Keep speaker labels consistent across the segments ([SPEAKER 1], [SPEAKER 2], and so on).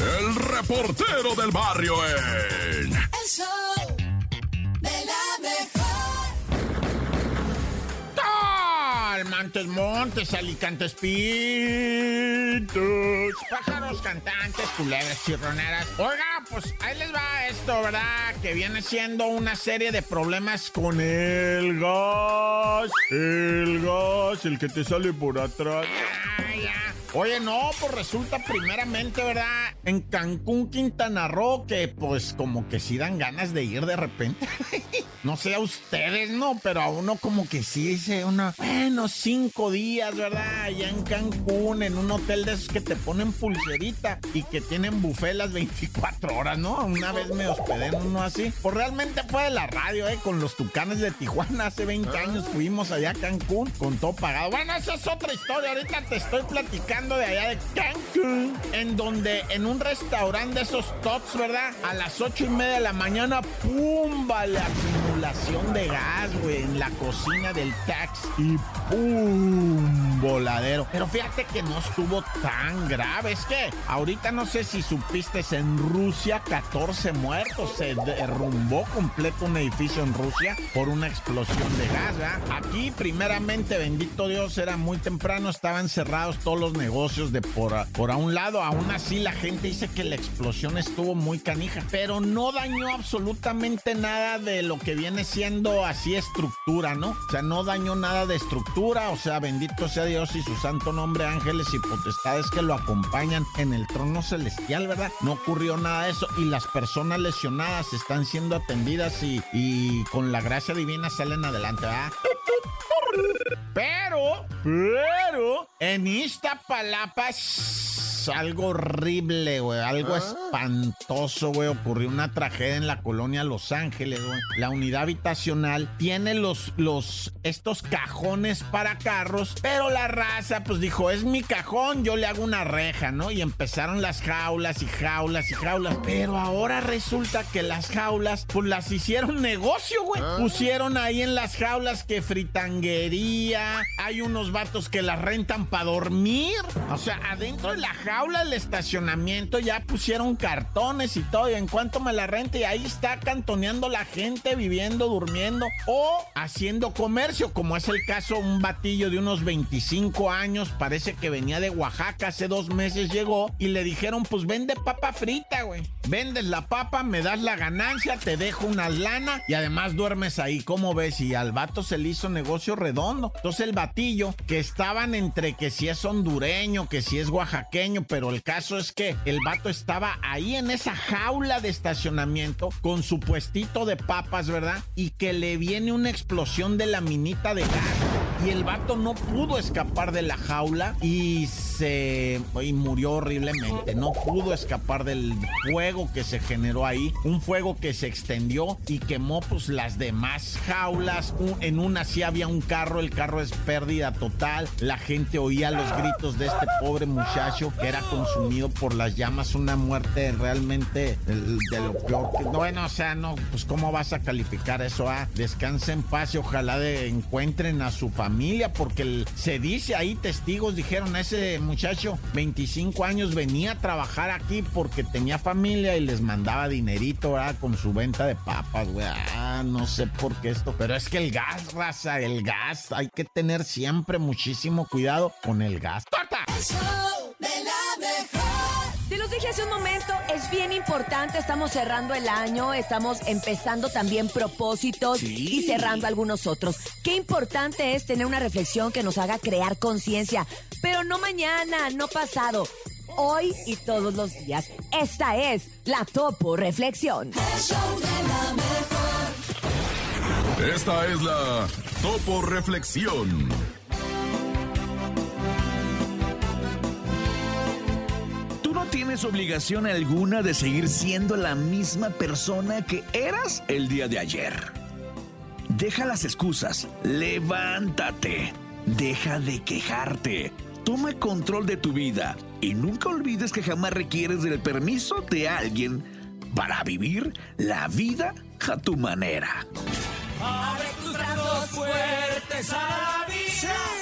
[SPEAKER 1] el reportero del barrio en...
[SPEAKER 2] El show de la mejor.
[SPEAKER 3] Montes, montes, alicantes, pintos, pájaros cantantes, culebras, chirroneras. Oiga, pues ahí les va esto, ¿verdad? Que viene siendo una serie de problemas con el gas. El gas, el que te sale por atrás. Oye, no, pues resulta primeramente, ¿verdad? En Cancún, Quintana Roo, que pues como que sí dan ganas de ir de repente. no sé a ustedes, ¿no? Pero a uno como que sí dice uno, bueno, cinco días, ¿verdad? Allá en Cancún, en un hotel de esos que te ponen pulserita y que tienen buffet las 24 horas, ¿no? Una vez me hospedé en uno así. Pues realmente fue de la radio, ¿eh? Con los tucanes de Tijuana hace 20 años fuimos allá a Cancún con todo pagado. Bueno, esa es otra historia. Ahorita te estoy platicando de allá de Cancún, en donde en un restaurante de esos tots, ¿verdad? A las ocho y media de la mañana, ¡pumba! La de gas, güey, en la cocina del taxi. Y ¡pum! Voladero. Pero fíjate que no estuvo tan grave. Es que ahorita no sé si supiste, en Rusia 14 muertos. Se derrumbó completo un edificio en Rusia por una explosión de gas, ¿verdad? Aquí, primeramente, bendito Dios, era muy temprano, estaban cerrados todos los negocios de por por a un lado. Aún así, la gente dice que la explosión estuvo muy canija, pero no dañó absolutamente nada de lo que viene siendo así estructura, ¿no? O sea, no dañó nada de estructura. O sea, bendito sea Dios y su santo nombre, ángeles y potestades que lo acompañan en el trono celestial, ¿verdad? No ocurrió nada de eso y las personas lesionadas están siendo atendidas y, y con la gracia divina salen adelante, ¿verdad? Pero, pero, en esta algo horrible, güey. Algo ah. espantoso, güey. Ocurrió una tragedia en la colonia Los Ángeles, güey. La unidad habitacional tiene los, los, estos cajones para carros, pero la raza, pues dijo, es mi cajón, yo le hago una reja, ¿no? Y empezaron las jaulas y jaulas y jaulas. Pero ahora resulta que las jaulas, pues las hicieron negocio, güey. Ah. Pusieron ahí en las jaulas que fritanguería. Hay unos vatos que las rentan para dormir. O sea, adentro de la jaula jaula del estacionamiento ya pusieron cartones y todo. Y en cuanto me la rente, y ahí está cantoneando la gente, viviendo, durmiendo o haciendo comercio, como es el caso un batillo de unos 25 años, parece que venía de Oaxaca, hace dos meses llegó y le dijeron, pues vende papa frita, güey. Vendes la papa, me das la ganancia, te dejo una lana y además duermes ahí, ¿cómo ves? Y al vato se le hizo negocio redondo. Entonces el batillo, que estaban entre que si es hondureño, que si es oaxaqueño, pero el caso es que el vato estaba ahí en esa jaula de estacionamiento con su puestito de papas, ¿verdad? Y que le viene una explosión de la minita de gas. Y el vato no pudo escapar de la jaula y se y murió horriblemente. No pudo escapar del fuego que se generó ahí. Un fuego que se extendió y quemó pues las demás jaulas. en una sí había un carro, el carro es pérdida total. La gente oía los gritos de este pobre muchacho que era consumido por las llamas, una muerte realmente de, lo peor. Bueno, o sea, no, pues cómo vas a calificar eso, ah, descansen en paz y ojalá de, encuentren a su familia, porque se dice ahí, testigos dijeron, ese muchacho, 25 años, venía a trabajar aquí porque tenía familia y les mandaba dinerito, ah, con su venta de papas, güey, ah, no sé por qué esto, pero es que el gas, raza, el gas, hay que tener siempre muchísimo cuidado con el gas. ¡Torta!
[SPEAKER 4] Los dije hace un momento, es bien importante, estamos cerrando el año, estamos empezando también propósitos y cerrando algunos otros. Qué importante es tener una reflexión que nos haga crear conciencia, pero no mañana, no pasado, hoy y todos los días. Esta es la Topo Reflexión.
[SPEAKER 1] Esta es la Topo Reflexión. Obligación alguna de seguir siendo la misma persona que eras el día de ayer. Deja las excusas, levántate, deja de quejarte, toma control de tu vida y nunca olvides que jamás requieres del permiso de alguien para vivir la vida a tu manera.
[SPEAKER 2] Abre tus brazos fuertes a la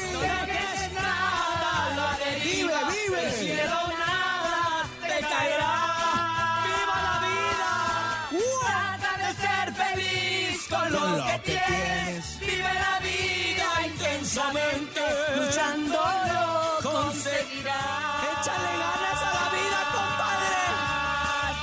[SPEAKER 2] tienes. Vive la vida intensamente, luchando lo conseguirás. Échale ganas a la vida, compadre.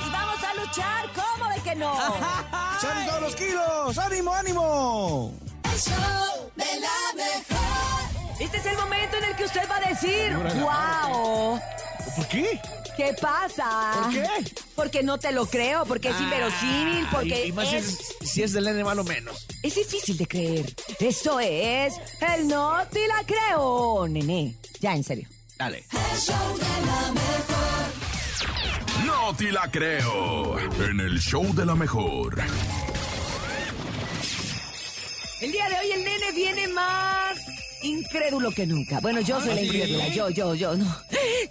[SPEAKER 4] Y vamos a luchar, ¿cómo de que no?
[SPEAKER 5] ¡Salen todos los kilos! ¡Ánimo, ánimo!
[SPEAKER 2] El show de la mejor.
[SPEAKER 4] Este es el momento en el que usted va a decir, wow,
[SPEAKER 5] ¿Por qué?
[SPEAKER 4] ¿Qué pasa?
[SPEAKER 5] ¿Por qué?
[SPEAKER 4] Porque no te lo creo, porque es inverosímil, porque
[SPEAKER 5] Y, y más si
[SPEAKER 4] es,
[SPEAKER 5] es, si es del nene malo menos.
[SPEAKER 4] es difícil de creer. Esto es el no te la creo, nene. Ya, en serio.
[SPEAKER 5] Dale.
[SPEAKER 2] El show de la mejor.
[SPEAKER 6] No te la creo. En el show de la mejor.
[SPEAKER 4] El día de hoy el nene viene más incrédulo que nunca. Bueno, yo soy la incrédula, yo, yo, yo, no.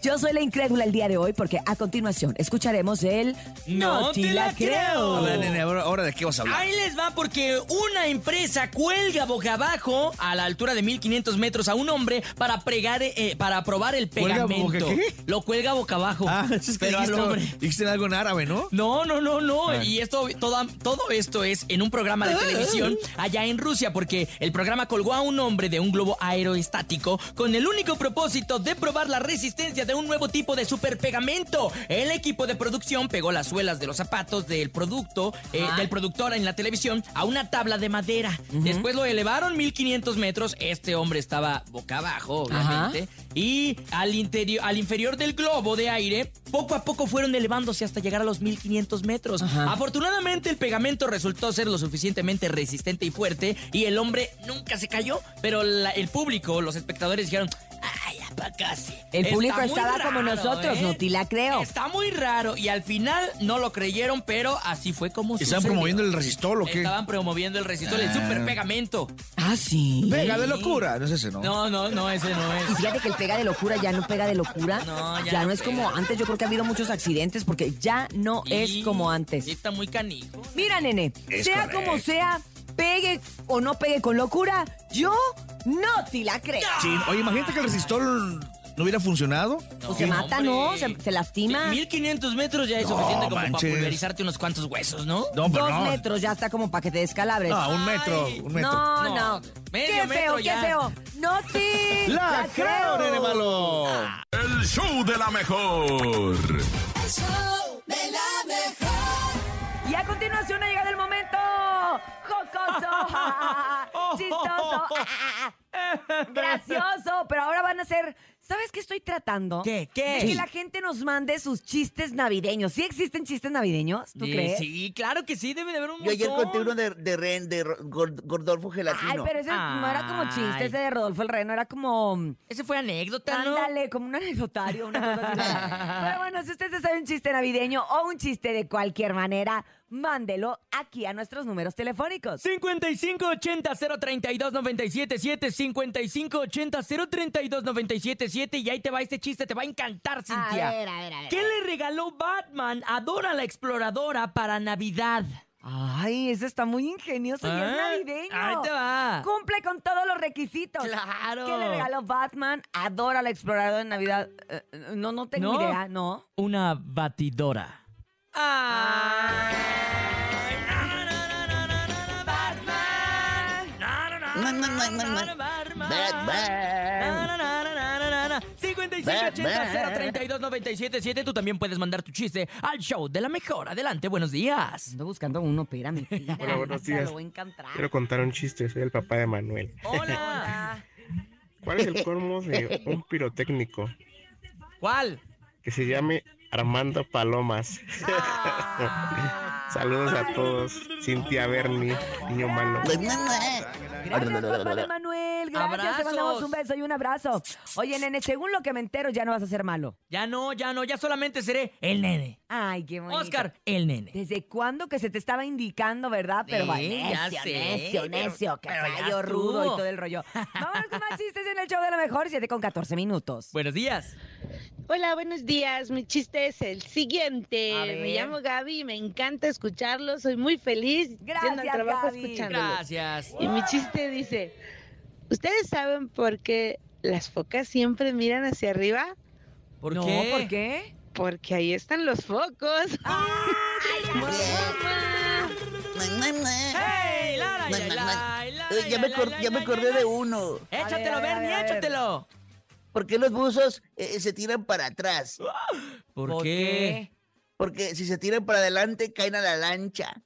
[SPEAKER 4] Yo soy la incrédula el día de hoy porque a continuación escucharemos el
[SPEAKER 7] No te la creo.
[SPEAKER 5] A ver, nene, ahora, ahora de qué vas a hablar.
[SPEAKER 7] Ahí les va porque una empresa cuelga boca abajo a la altura de 1500 metros a un hombre para pregar, eh, para probar el
[SPEAKER 5] ¿Cuelga
[SPEAKER 7] pegamento.
[SPEAKER 5] boca qué?
[SPEAKER 7] Lo cuelga boca abajo.
[SPEAKER 5] Ah, es que
[SPEAKER 7] pero al
[SPEAKER 5] dijiste,
[SPEAKER 7] hombre.
[SPEAKER 5] dijiste algo en árabe, ¿no?
[SPEAKER 7] No, no, no, no.
[SPEAKER 5] Ah.
[SPEAKER 7] Y esto, toda- todo esto es en un programa de televisión allá en Rusia, porque el programa colgó a un hombre de un globo aeroestático con el único propósito de probar la resistencia de un nuevo tipo de superpegamento. El equipo de producción pegó las suelas de los zapatos del producto, eh, del productor en la televisión a una tabla de madera. Después lo elevaron 1500 metros. Este hombre estaba boca abajo, obviamente. Y al, interior, al inferior del globo de aire, poco a poco fueron elevándose hasta llegar a los 1500 metros. Afortunadamente, el pegamento resultó ser lo suficientemente resistente y fuerte y el hombre nunca se cayó. Pero la- el público, los espectadores dijeron. Ay, ya pa' casi.
[SPEAKER 4] El público estaba como nosotros,
[SPEAKER 7] ¿eh?
[SPEAKER 4] no te la creo.
[SPEAKER 7] Está muy raro y al final no lo creyeron, pero así fue como
[SPEAKER 5] ¿Estaban
[SPEAKER 7] sucedió.
[SPEAKER 5] promoviendo el resistol o qué?
[SPEAKER 7] Estaban promoviendo el resistor, el super pegamento.
[SPEAKER 4] Ah, sí.
[SPEAKER 5] Pega de locura. No es ese, ¿no?
[SPEAKER 7] No, no, no, ese no
[SPEAKER 4] Y
[SPEAKER 7] es.
[SPEAKER 4] fíjate que el pega de locura ya no pega de locura.
[SPEAKER 7] No, ya
[SPEAKER 4] ya
[SPEAKER 7] no
[SPEAKER 4] no es como antes. Yo creo que ha habido muchos accidentes porque ya no es
[SPEAKER 7] Y-
[SPEAKER 4] como antes.
[SPEAKER 7] y Está muy canijo.
[SPEAKER 4] Mira, nene,
[SPEAKER 5] Es
[SPEAKER 4] sea
[SPEAKER 5] correcto.
[SPEAKER 4] como sea, pegue o no pegue con locura, yo no te la creo.
[SPEAKER 5] Sí, oye, imagínate que el resistol no hubiera funcionado.
[SPEAKER 4] Pues se mata, ¿no? Se, se lastima.
[SPEAKER 7] 1500 metros ya es suficiente como
[SPEAKER 5] manches.
[SPEAKER 7] para pulverizarte unos cuantos huesos, ¿no?
[SPEAKER 5] No, pero
[SPEAKER 4] Dos
[SPEAKER 5] no.
[SPEAKER 4] metros ya está como para que te descalabres.
[SPEAKER 5] No, un metro,
[SPEAKER 7] Ay,
[SPEAKER 5] un metro.
[SPEAKER 4] No,
[SPEAKER 7] No,
[SPEAKER 4] no.
[SPEAKER 7] medio
[SPEAKER 4] qué
[SPEAKER 7] metro
[SPEAKER 4] feo, qué feo. No te
[SPEAKER 5] La creo, nene malo.
[SPEAKER 6] El show de la mejor.
[SPEAKER 2] El show de la mejor.
[SPEAKER 4] Y a continuación ha llegado el momento jocoso, chistoso, gracioso, pero ahora van a ser, ¿sabes qué estoy tratando?
[SPEAKER 7] ¿Qué? ¿Qué?
[SPEAKER 4] De que la gente nos mande sus chistes navideños. ¿Sí existen chistes navideños? ¿Tú
[SPEAKER 7] Sí,
[SPEAKER 4] crees?
[SPEAKER 7] Sí, claro que sí, debe de haber un
[SPEAKER 8] Yo ayer
[SPEAKER 7] montón.
[SPEAKER 8] conté uno de, de Ren, de Ro- Gord- Gordolfo Gelatino.
[SPEAKER 4] Ay, pero ese no era como chiste,
[SPEAKER 7] Ay.
[SPEAKER 4] ese de Rodolfo el Reno, era como...
[SPEAKER 7] Ese fue anécdota, ¿no?
[SPEAKER 4] Ándale, como un anecdotario, una cosa así. Pero bueno, si usted se sabe un chiste navideño o un chiste de cualquier manera, mándelo aquí a nuestros números telefónicos.
[SPEAKER 7] 5580-032-977, 5580-032-977 y ahí te va este chiste, te va a encantar, Cintia.
[SPEAKER 4] A ver, a ver, a ver.
[SPEAKER 7] ¿Qué le regaló Batman a Dora la Exploradora para Navidad?
[SPEAKER 4] Ay, ese está muy ingenioso y es
[SPEAKER 7] Ah,
[SPEAKER 4] navideño.
[SPEAKER 7] Ahí te va.
[SPEAKER 4] Cumple con todos los requisitos.
[SPEAKER 7] Claro.
[SPEAKER 4] ¿Qué le regaló Batman? Adora la exploradora en Navidad. Eh, eh, no, no tengo
[SPEAKER 7] ¿No?
[SPEAKER 4] idea, ¿no?
[SPEAKER 7] Una batidora. Batman. Na, na, na,
[SPEAKER 8] Na, na, na, na,
[SPEAKER 7] na,
[SPEAKER 8] na.
[SPEAKER 7] na, Batman.
[SPEAKER 8] Batman.
[SPEAKER 7] Na, na, na, na, na, na, na. 5580-032-977. Tú también puedes mandar tu chiste al show de la mejor. Adelante, buenos días.
[SPEAKER 4] Ando buscando uno, espérame.
[SPEAKER 9] Hola, buenos días. Quiero contar un chiste, soy el papá de Manuel.
[SPEAKER 7] Hola.
[SPEAKER 9] ¿Cuál es el colmo de un pirotécnico
[SPEAKER 7] ¿Cuál?
[SPEAKER 9] que se llame Armando Palomas? Saludos a todos. Cintia Berni, niño malo.
[SPEAKER 4] Gracias, papá de Manuel. Gracias. Te
[SPEAKER 7] Abrazos.
[SPEAKER 4] mandamos un beso y un abrazo. Oye, nene, según lo que me entero, ya no vas a ser malo.
[SPEAKER 7] Ya no, ya no, ya solamente seré el nene.
[SPEAKER 4] Ay, qué bonito.
[SPEAKER 7] Oscar, el nene.
[SPEAKER 4] ¿Desde cuándo que se te estaba indicando, verdad? Pero
[SPEAKER 7] Sí,
[SPEAKER 4] va,
[SPEAKER 7] ya
[SPEAKER 4] necio,
[SPEAKER 7] sé,
[SPEAKER 4] necio,
[SPEAKER 7] pero-
[SPEAKER 4] necio, que
[SPEAKER 7] pero ya
[SPEAKER 4] callo rudo y todo el rollo. Vámonos con más chistes en el show de la mejor, 7 con 14 minutos.
[SPEAKER 7] Buenos días.
[SPEAKER 10] Hola, buenos días. Mi chiste es el siguiente.
[SPEAKER 4] A ver.
[SPEAKER 10] Me llamo Gaby y me encanta escucharlo. Soy muy feliz yendo al
[SPEAKER 4] Gracias,
[SPEAKER 10] trabajo
[SPEAKER 4] Gaby.
[SPEAKER 10] escuchándolo.
[SPEAKER 7] Gracias.
[SPEAKER 10] Y mi chiste dice, ¿ustedes saben por qué las focas siempre miran hacia arriba?
[SPEAKER 7] ¿Por
[SPEAKER 4] no,
[SPEAKER 7] qué?
[SPEAKER 4] ¿por qué?
[SPEAKER 10] Porque ahí están los focos.
[SPEAKER 7] ¡Hey! Lara,
[SPEAKER 8] Mua,
[SPEAKER 7] ya,
[SPEAKER 8] Eh, me acordé de uno.
[SPEAKER 7] Échatelo, Bernie, échatelo.
[SPEAKER 8] ¿Por qué los buzos eh, se tiran para atrás?
[SPEAKER 7] ¿Por, qué?
[SPEAKER 8] Porque si se tiran para adelante, caen a la lancha.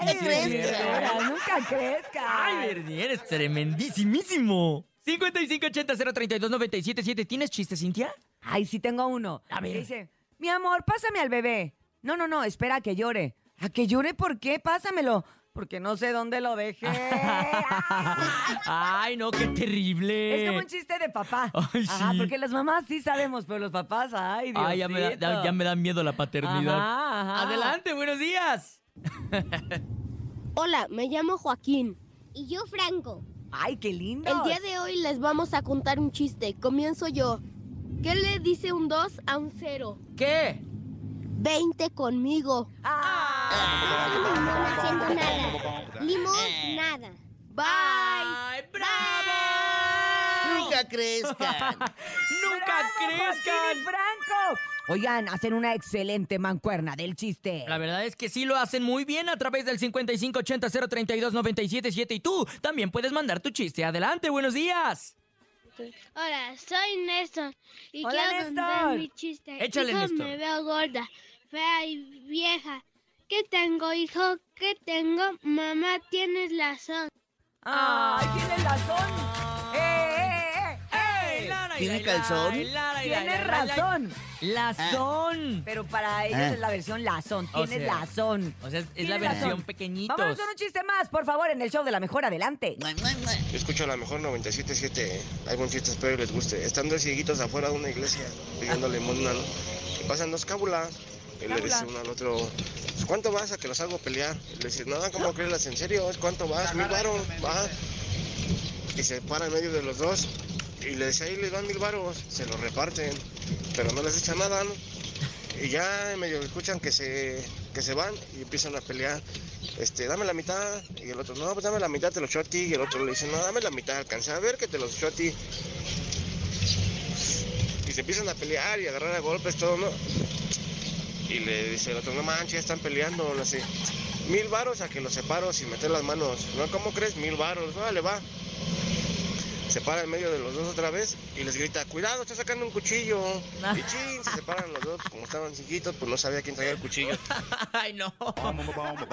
[SPEAKER 4] Ay,
[SPEAKER 7] es
[SPEAKER 4] veras, nunca crezca.
[SPEAKER 7] Ay, Bernie, eres tremendísimísimo. 5580-032-977. ¿Tienes chiste, Cintia?
[SPEAKER 4] Ay, sí tengo uno.
[SPEAKER 7] A ver.
[SPEAKER 4] Dice, mi amor, pásame al bebé. No, no, no, espera a que llore. ¿A que llore por qué? Pásamelo. Porque no sé dónde lo dejé.
[SPEAKER 7] Ay, no, qué terrible.
[SPEAKER 4] Es como un chiste de papá.
[SPEAKER 7] Ay,
[SPEAKER 4] Ajá,
[SPEAKER 7] sí.
[SPEAKER 4] porque las mamás sí sabemos, pero los papás, ay, Dios
[SPEAKER 7] Ay, ya me, da, ya- ya me da miedo la paternidad.
[SPEAKER 4] Ajá, ajá.
[SPEAKER 7] Adelante, buenos días.
[SPEAKER 11] Hola, me llamo Joaquín. Y yo Franco.
[SPEAKER 4] Ay, qué lindo.
[SPEAKER 11] El día de hoy les vamos a contar un chiste. Comienzo yo. ¿Qué le dice un 2 a un 0?
[SPEAKER 7] ¿Qué?
[SPEAKER 11] 20 conmigo.
[SPEAKER 4] Ah,
[SPEAKER 11] Limón haciendo nada. Limón, nada. Bye.
[SPEAKER 7] ¡Ay, bravo!
[SPEAKER 8] Nunca crezcan.
[SPEAKER 7] ¡Nunca
[SPEAKER 4] ¡Bravo,
[SPEAKER 7] crezcan!
[SPEAKER 4] Franco! Oigan, hacen una excelente mancuerna del chiste.
[SPEAKER 7] La verdad es que sí lo hacen muy bien a través del 5580-032-977 y tú también puedes mandar tu chiste. Adelante, buenos días.
[SPEAKER 11] Hola, soy Néstor y
[SPEAKER 4] Hola,
[SPEAKER 11] quiero contar
[SPEAKER 4] Néstor.
[SPEAKER 11] mi chiste.
[SPEAKER 7] Échale,
[SPEAKER 11] hijo,
[SPEAKER 7] Néstor.
[SPEAKER 11] me veo gorda, fea y vieja. ¿Qué tengo, hijo? ¿Qué tengo? Mamá, tienes razón.
[SPEAKER 4] ¡Ay, tienes razón! ¡Eh,
[SPEAKER 8] ¿Tiene calzón?
[SPEAKER 4] Tienes razón.
[SPEAKER 7] Lazón.
[SPEAKER 4] Pero para ellos
[SPEAKER 8] Ah.
[SPEAKER 4] es la versión lazón.
[SPEAKER 7] O
[SPEAKER 4] Tienes
[SPEAKER 7] sea,
[SPEAKER 4] razón.
[SPEAKER 7] O sea, es, es
[SPEAKER 4] Tienes
[SPEAKER 7] la versión pequeñitos.
[SPEAKER 4] Vámonos con un chiste más, por favor, en el show de la mejor. Adelante.
[SPEAKER 9] Yo escucho a la mejor 97.7. Hay buen chiste, espero que les guste. Están dos cieguitos afuera de una iglesia pidiendo limosna. ¿no? Y pasan dos cábulas. Y le dice uno al otro, "Pues, ¿cuánto vas a que los hago pelear? Y le dice, no, ¿cómo crees? ¿En serio? ¿Cuánto vas? Mil varos, va. Y se para en medio de los dos. Y le dice, ahí les dan mil varos. Se los reparten. Pero no les echa nada, ¿no? Y ya medio escuchan que se, que se van y empiezan a pelear. Este, dame la mitad. Y el otro, no, pues dame la mitad, te lo echó a ti. Y el otro le dice, no, dame la mitad, alcancé a ver que te los echó a ti. Y se empiezan a pelear y agarrar a golpes, todo, ¿no? Y le dice el otro, no manches, están peleando, no sé. Mil varos a que los separo sin meter las manos. No, ¿cómo crees? Mil varos. Vale, va. Se para en medio de los dos otra vez y les grita, cuidado, está sacando un cuchillo. Y chin, se separan los dos, como estaban chiquitos, pues no sabía quién traía el cuchillo.
[SPEAKER 7] Ay, no.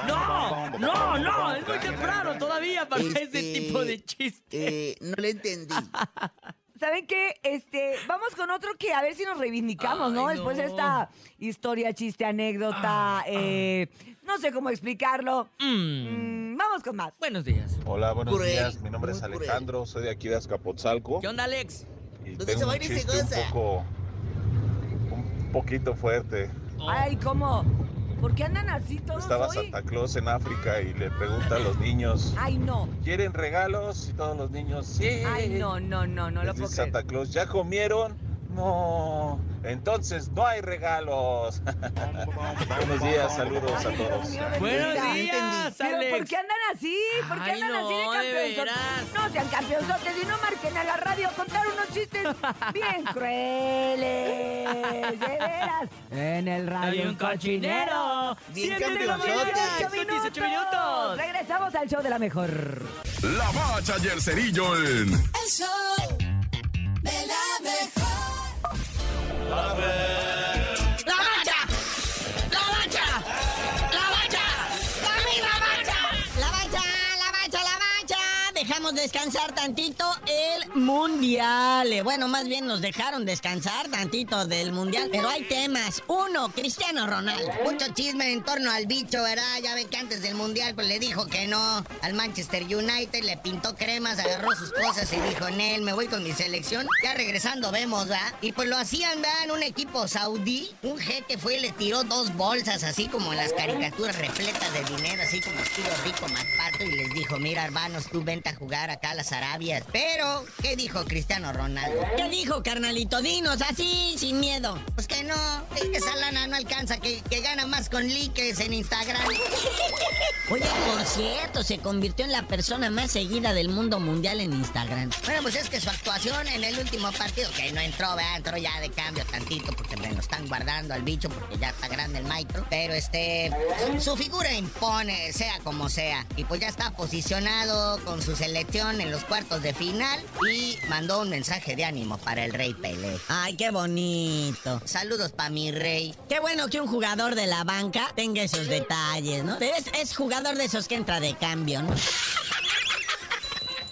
[SPEAKER 7] No, no, no, es muy temprano todavía para ese
[SPEAKER 8] Este,
[SPEAKER 7] tipo de chiste.
[SPEAKER 8] Eh, no le entendí.
[SPEAKER 4] ¿Saben qué? Este, vamos con otro que a ver si nos reivindicamos, ¿no? Después de esta historia, chiste, anécdota, eh, no sé cómo explicarlo.
[SPEAKER 7] Mm,
[SPEAKER 4] Mm, vamos con más.
[SPEAKER 7] Buenos días.
[SPEAKER 12] Hola, buenos
[SPEAKER 8] Cruel,
[SPEAKER 12] días. Mi nombre es
[SPEAKER 8] cruel.
[SPEAKER 12] Alejandro, soy de aquí de Azcapotzalco.
[SPEAKER 7] ¿Qué onda, Alex?
[SPEAKER 12] Y
[SPEAKER 8] ¿Dónde
[SPEAKER 12] tengo
[SPEAKER 8] se
[SPEAKER 12] un
[SPEAKER 8] baila y se
[SPEAKER 12] chiste un
[SPEAKER 8] goza?
[SPEAKER 12] poco, un poquito fuerte.
[SPEAKER 4] Ay, ¿cómo? ¿Por qué andan así todos
[SPEAKER 12] Estaba
[SPEAKER 4] hoy?
[SPEAKER 12] Santa Claus en África y le pregunta a los niños,
[SPEAKER 4] Ay, no.
[SPEAKER 12] ¿quieren regalos? Y todos los niños, sí.
[SPEAKER 4] Ay, no, no, no, no lo
[SPEAKER 12] Les
[SPEAKER 4] puedo
[SPEAKER 12] dice
[SPEAKER 4] creer.
[SPEAKER 12] Santa Claus, ¿ya comieron? No. Entonces no hay regalos. Buenos días, saludos a todos.
[SPEAKER 7] Buenos días,
[SPEAKER 4] ¿Pero por
[SPEAKER 7] Alex.
[SPEAKER 4] qué andan así? ¿Por qué
[SPEAKER 7] Ay,
[SPEAKER 4] andan así de campeonzotes? No sean campeonzotes y no marquen a la radio a contar unos chistes bien crueles. De veras. En el radio
[SPEAKER 7] Hay un
[SPEAKER 4] cochinero.
[SPEAKER 8] Bien
[SPEAKER 7] 18 minutos.
[SPEAKER 4] Regresamos al show de la mejor.
[SPEAKER 6] La bacha y el cerillo en
[SPEAKER 2] El show de la
[SPEAKER 13] descansar tantito el mundial. Eh, Bueno, más bien nos dejaron descansar tantito del mundial. Pero hay temas. Uno, Cristiano Ronaldo. Mucho chisme en torno al bicho, ¿verdad? Ya ven que antes del mundial pues le dijo que no al Manchester United. Le pintó cremas, agarró sus cosas y dijo, Nel, me voy con mi selección. Ya regresando vemos, ¿verdad? Y pues lo hacían, ¿verdad? En un equipo saudí. Un jeque fue y le tiró dos bolsas, así como las caricaturas repletas de dinero, así como estilo rico Pato y les dijo, mira, hermanos, tú vente a jugar acá a las Arabias. Pero, ¿Qué dijo Cristiano Ronaldo? ¿Qué dijo, carnalito? Dinos, así, sin miedo. Pues que no, esa lana no alcanza, que, que gana más con likes en Instagram. Oye, por cierto, se convirtió en la persona más seguida del mundo mundial en Instagram. Bueno, pues es que su actuación en el último partido, que no entró, ¿verdad? entró ya de cambio tantito, porque me lo están guardando al bicho, porque ya está grande el maestro. Pero este, su figura impone, sea como sea. Y pues ya está posicionado con su selección en los cuartos de final y mandó un mensaje de ánimo para el Rey Pelé. Ay, qué bonito. Saludos para mi rey. Qué bueno que un jugador de la banca tenga esos detalles, ¿no? Es, es jugador de esos que entra de cambio, ¿no?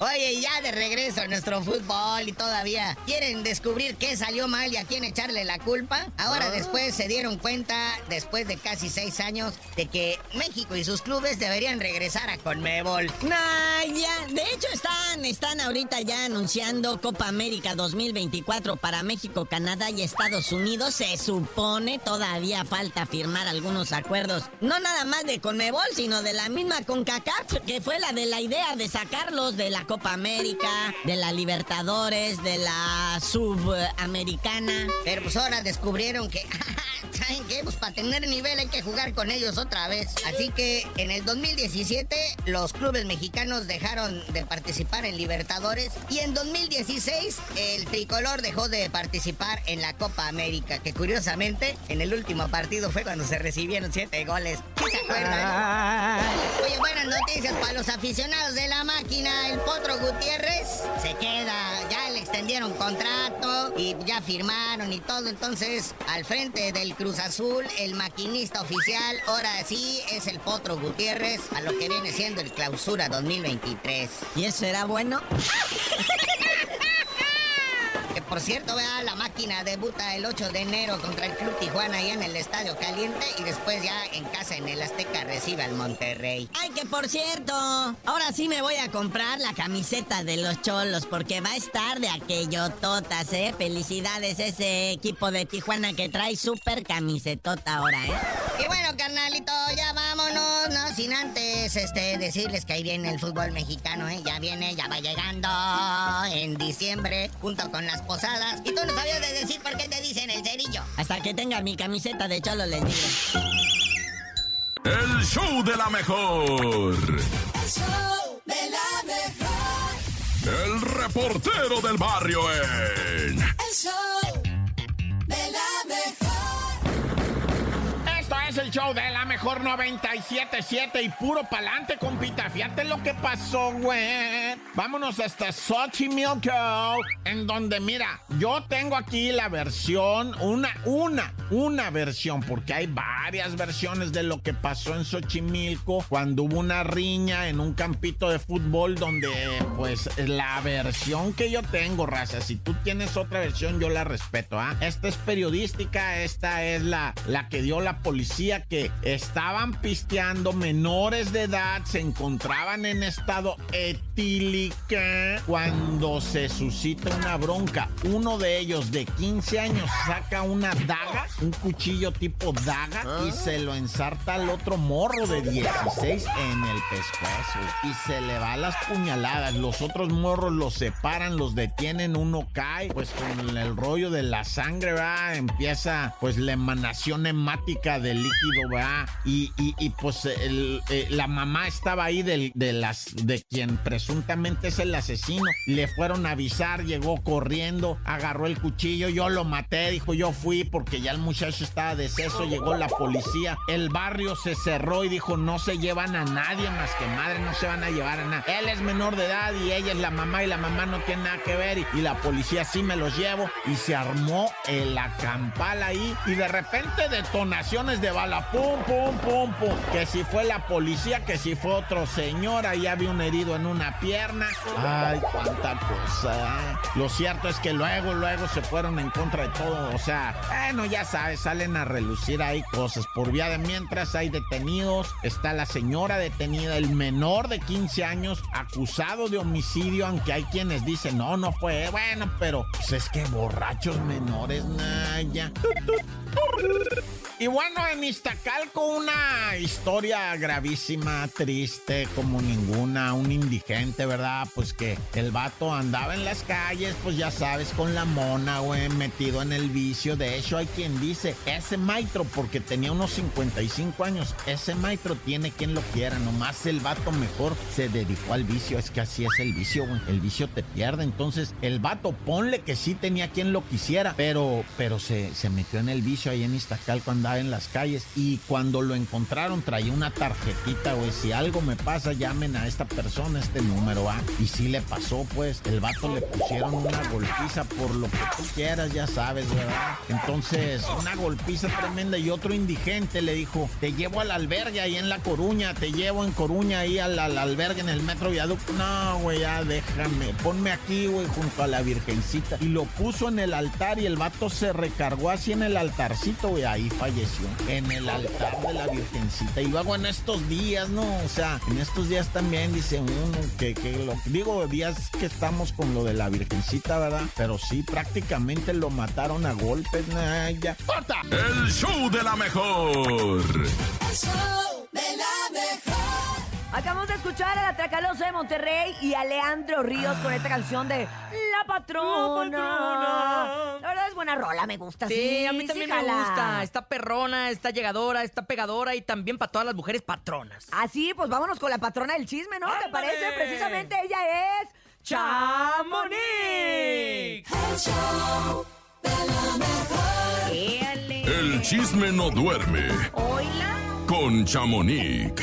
[SPEAKER 13] Oye, ya de regreso a nuestro fútbol y todavía quieren descubrir qué salió mal y a quién echarle la culpa. Ahora después se dieron cuenta, después de casi seis años, de que México y sus clubes deberían regresar a Conmebol. Nah, ya. De hecho están, están ahorita ya anunciando Copa América 2024 para México, Canadá y Estados Unidos. Se supone todavía falta firmar algunos acuerdos. No nada más de Conmebol, sino de la misma CONCACAF, que fue la de la idea de sacarlos de la Copa América, de la Libertadores, de la Subamericana. Pero pues ahora descubrieron que, ¿saben qué? Pues para tener nivel hay que jugar con ellos otra vez. Así que en el 2017 los clubes mexicanos dejaron de participar en Libertadores y en 2016 el tricolor dejó de participar en la Copa América, que curiosamente en el último partido fue cuando se recibieron siete goles. ¿Sí se acuerdan? Oye, buenas noticias para los aficionados de la máquina. El Potro Gutiérrez se queda, ya le extendieron contrato y ya firmaron y todo. Entonces, al frente del Cruz Azul, el maquinista oficial, ahora sí es el Potro Gutiérrez, a lo que viene siendo el clausura 2023. ¿Y eso era bueno? Por cierto, vea, la máquina debuta el 8 de enero contra el Club Tijuana ahí en el Estadio Caliente y después ya en casa en el Azteca recibe al Monterrey. Ay, que por cierto, ahora sí me voy a comprar la camiseta de los cholos porque va a estar de aquello totas, ¿eh? Felicidades ese equipo de Tijuana que trae súper camisetota ahora, ¿eh? Y bueno, carnalito, ya vámonos, ¿no? Sin antes, este, decirles que ahí viene el fútbol mexicano, ¿eh? Ya viene, ya va llegando en diciembre junto con las posadas. Y tú no sabías de decir por qué te dicen el cerillo. Hasta que tenga mi camiseta de cholo les digo.
[SPEAKER 6] El show de la mejor.
[SPEAKER 2] El show de la mejor.
[SPEAKER 6] El reportero del barrio en.
[SPEAKER 2] El show de la mejor.
[SPEAKER 3] Es el show de la mejor 97.7 y puro pa'lante, compita. Fíjate lo que pasó, güey. Vámonos hasta Xochimilco, en donde, mira, yo tengo aquí la versión, una, una, una versión, porque hay varias versiones de lo que pasó en Xochimilco cuando hubo una riña en un campito de fútbol donde, pues, la versión que yo tengo, raza, si tú tienes otra versión, yo la respeto, ¿ah? Esta es periodística, esta es la, la que dio la policía que estaban pisteando menores de edad, se encontraban en estado etílica cuando se suscita una bronca. Uno de ellos de 15 años saca una daga, un cuchillo tipo daga y se lo ensarta al otro morro de 16 en el pescuezo y se le va las puñaladas. Los otros morros los separan, los detienen, uno cae, pues con el rollo de la sangre, va, empieza pues la emanación hemática del líquido, y, pues eh, la mamá estaba ahí de quien presuntamente es el asesino. Le fueron a avisar, llegó corriendo, agarró el cuchillo, yo lo maté, dijo yo fui porque ya el muchacho estaba deceso, llegó la policía, el barrio se cerró y dijo no se llevan a nadie más que madre, no se van a llevar a nada. Él es menor de edad y ella es la mamá y la mamá no tiene nada que ver y, la policía sí me los llevo y se armó el acampal ahí y de repente detonaciones de bala, pum, pum, pum, pum, que si fue la policía, que si fue otro señor, ahí había un herido en una pierna. Ay, cuánta cosa. Lo cierto es que luego, luego se fueron en contra de todo. O sea, bueno, ya sabes, salen a relucir ahí cosas. Por vía de mientras hay detenidos. Está la señora detenida, el menor de 15 años acusado de homicidio, aunque hay quienes dicen, no, no fue. Bueno, pero pues es que borrachos menores, Naya. Y bueno, en Iztacalco una historia gravísima, triste, como ninguna, un indigente, ¿verdad? Pues que el vato andaba en las calles, pues ya sabes, con la mona, güey, metido en el vicio. De hecho, hay quien dice, ese maestro, porque tenía unos 55 años, ese maestro tiene quien lo quiera, nomás el vato mejor se dedicó al vicio, es que así es el vicio, güey, el vicio te pierde. Entonces, el vato, ponle que sí tenía quien lo quisiera, pero, pero se, se metió en el vicio ahí en Iztacalco, andaba en las calles y cuando lo encontraron traía una tarjetita, güey, si algo me pasa, llamen a esta persona, este número, ¿ah? Y sí le pasó, pues, el vato le pusieron una golpiza por lo que tú quieras, ya sabes, ¿verdad? Entonces, una golpiza tremenda y otro indigente le dijo, te llevo al albergue ahí en La Coruña, te llevo en Coruña ahí al, al albergue en el metro viaducto. No, güey, ya déjame, ponme aquí, güey, junto a la virgencita. Y lo puso en el altar y el vato se recargó así en el altarcito, güey, ahí falleció. En el altar de la virgencita. Y luego en estos días, ¿no? O sea, en estos días también dice uno que, que lo digo, días que estamos con lo de la virgencita, ¿verdad? Pero sí, prácticamente lo mataron a golpes. ¡Corta!
[SPEAKER 6] El show de la mejor.
[SPEAKER 2] El show de la mejor.
[SPEAKER 4] Acabamos de escuchar a la Tracalosa de Monterrey y a Leandro Ríos con esta canción de La Patrona. La verdad es buena rola, me gusta.
[SPEAKER 7] Sí,
[SPEAKER 4] Sí,
[SPEAKER 7] a mí también
[SPEAKER 4] sí,
[SPEAKER 7] me
[SPEAKER 4] jala.
[SPEAKER 7] gusta. Está perrona, está llegadora, está pegadora y también para todas las mujeres patronas.
[SPEAKER 4] Así, pues vámonos con la patrona del chisme, ¿no? ¿Te
[SPEAKER 7] ¡Ándale!
[SPEAKER 4] parece? Precisamente ella es
[SPEAKER 7] ¡Chamonix!
[SPEAKER 2] El show de la mejor.
[SPEAKER 6] El chisme no duerme
[SPEAKER 4] Oila.
[SPEAKER 6] con Chamonix.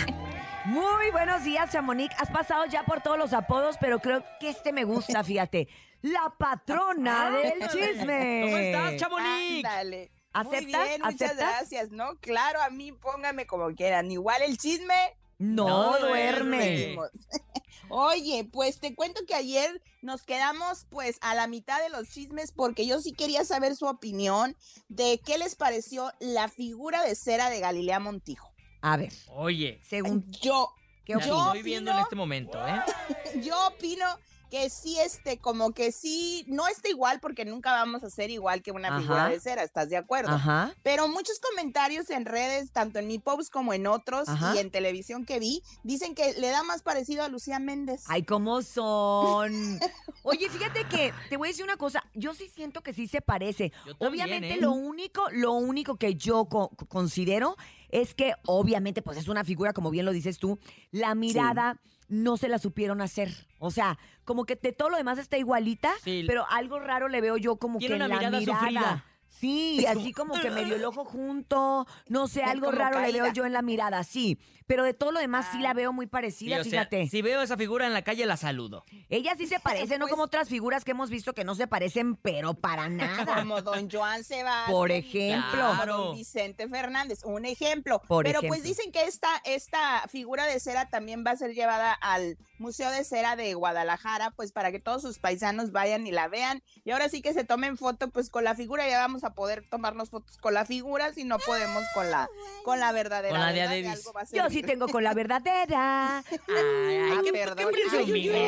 [SPEAKER 4] Muy buenos días, Chamonix. Has pasado ya por todos los apodos, pero creo que este me gusta, fíjate. La patrona del chisme.
[SPEAKER 7] ¿Cómo estás, Chamonix?
[SPEAKER 14] Ándale.
[SPEAKER 4] ¿Aceptas?
[SPEAKER 14] Muy bien, muchas
[SPEAKER 4] ¿Aceptas?
[SPEAKER 14] gracias, ¿no? Claro, a mí póngame como quieran. Igual el chisme.
[SPEAKER 4] No,
[SPEAKER 7] No
[SPEAKER 4] duerme.
[SPEAKER 14] Oye, pues te cuento que ayer nos quedamos pues a la mitad de los chismes porque yo sí quería saber su opinión de qué les pareció la figura de cera de Galilea Montijo.
[SPEAKER 4] A ver,
[SPEAKER 7] Oye,
[SPEAKER 4] según
[SPEAKER 14] Yo,
[SPEAKER 4] ¿Qué
[SPEAKER 14] yo
[SPEAKER 7] estoy viendo en
[SPEAKER 14] opino-
[SPEAKER 7] este momento, ¿eh?
[SPEAKER 14] yo opino que sí, este, como que sí, no está igual porque nunca vamos a ser igual que una
[SPEAKER 4] Ajá.
[SPEAKER 14] figura de cera, ¿estás de acuerdo?
[SPEAKER 4] Ajá.
[SPEAKER 14] Pero muchos comentarios en redes, tanto en mi post como en otros
[SPEAKER 4] Ajá.
[SPEAKER 14] y en televisión que vi, dicen que le da más parecido a Lucía Méndez.
[SPEAKER 4] Ay, ¿cómo son? Oye, fíjate que te voy a decir una cosa. Yo sí siento que sí se parece.
[SPEAKER 7] Yo también,
[SPEAKER 4] obviamente,
[SPEAKER 7] ¿eh?
[SPEAKER 4] lo único, lo único que yo co- considero es que, obviamente, pues es una figura, como bien lo dices tú, la mirada no se la supieron hacer. O sea, como que de todo lo demás está igualita,
[SPEAKER 7] Sí.
[SPEAKER 4] pero algo raro le veo yo como
[SPEAKER 7] Tiene
[SPEAKER 4] que en la
[SPEAKER 7] mirada sufrida.
[SPEAKER 4] Sí, así como que medio el ojo junto, no sé, algo raro le veo yo en la mirada, sí. Pero de todo lo demás sí la veo muy parecida,
[SPEAKER 7] o sea,
[SPEAKER 4] fíjate.
[SPEAKER 7] si veo esa figura en la calle, la saludo.
[SPEAKER 4] Ella sí se parece, no
[SPEAKER 14] Pues-
[SPEAKER 4] como otras figuras que hemos visto que no se parecen, pero para nada.
[SPEAKER 14] Como don Joan Sebastián.
[SPEAKER 4] Por ejemplo.
[SPEAKER 14] como don Vicente Fernández, un ejemplo.
[SPEAKER 4] Por
[SPEAKER 14] Pero pues dicen que esta, esta figura de cera también va a ser llevada al Museo de Cera de Guadalajara, pues para que todos sus paisanos vayan y la vean. Y ahora sí que se tomen foto, pues con la figura ya vamos a poder tomarnos fotos con la figura, si no podemos con la, con la verdadera.
[SPEAKER 7] Con la de
[SPEAKER 14] ¿verdad?
[SPEAKER 7] Adebis.
[SPEAKER 14] algo va a
[SPEAKER 4] Yo sí tengo con la verdadera.
[SPEAKER 7] Ay, ay,
[SPEAKER 14] Ah,
[SPEAKER 7] qué,
[SPEAKER 14] perdón.
[SPEAKER 7] qué presumida.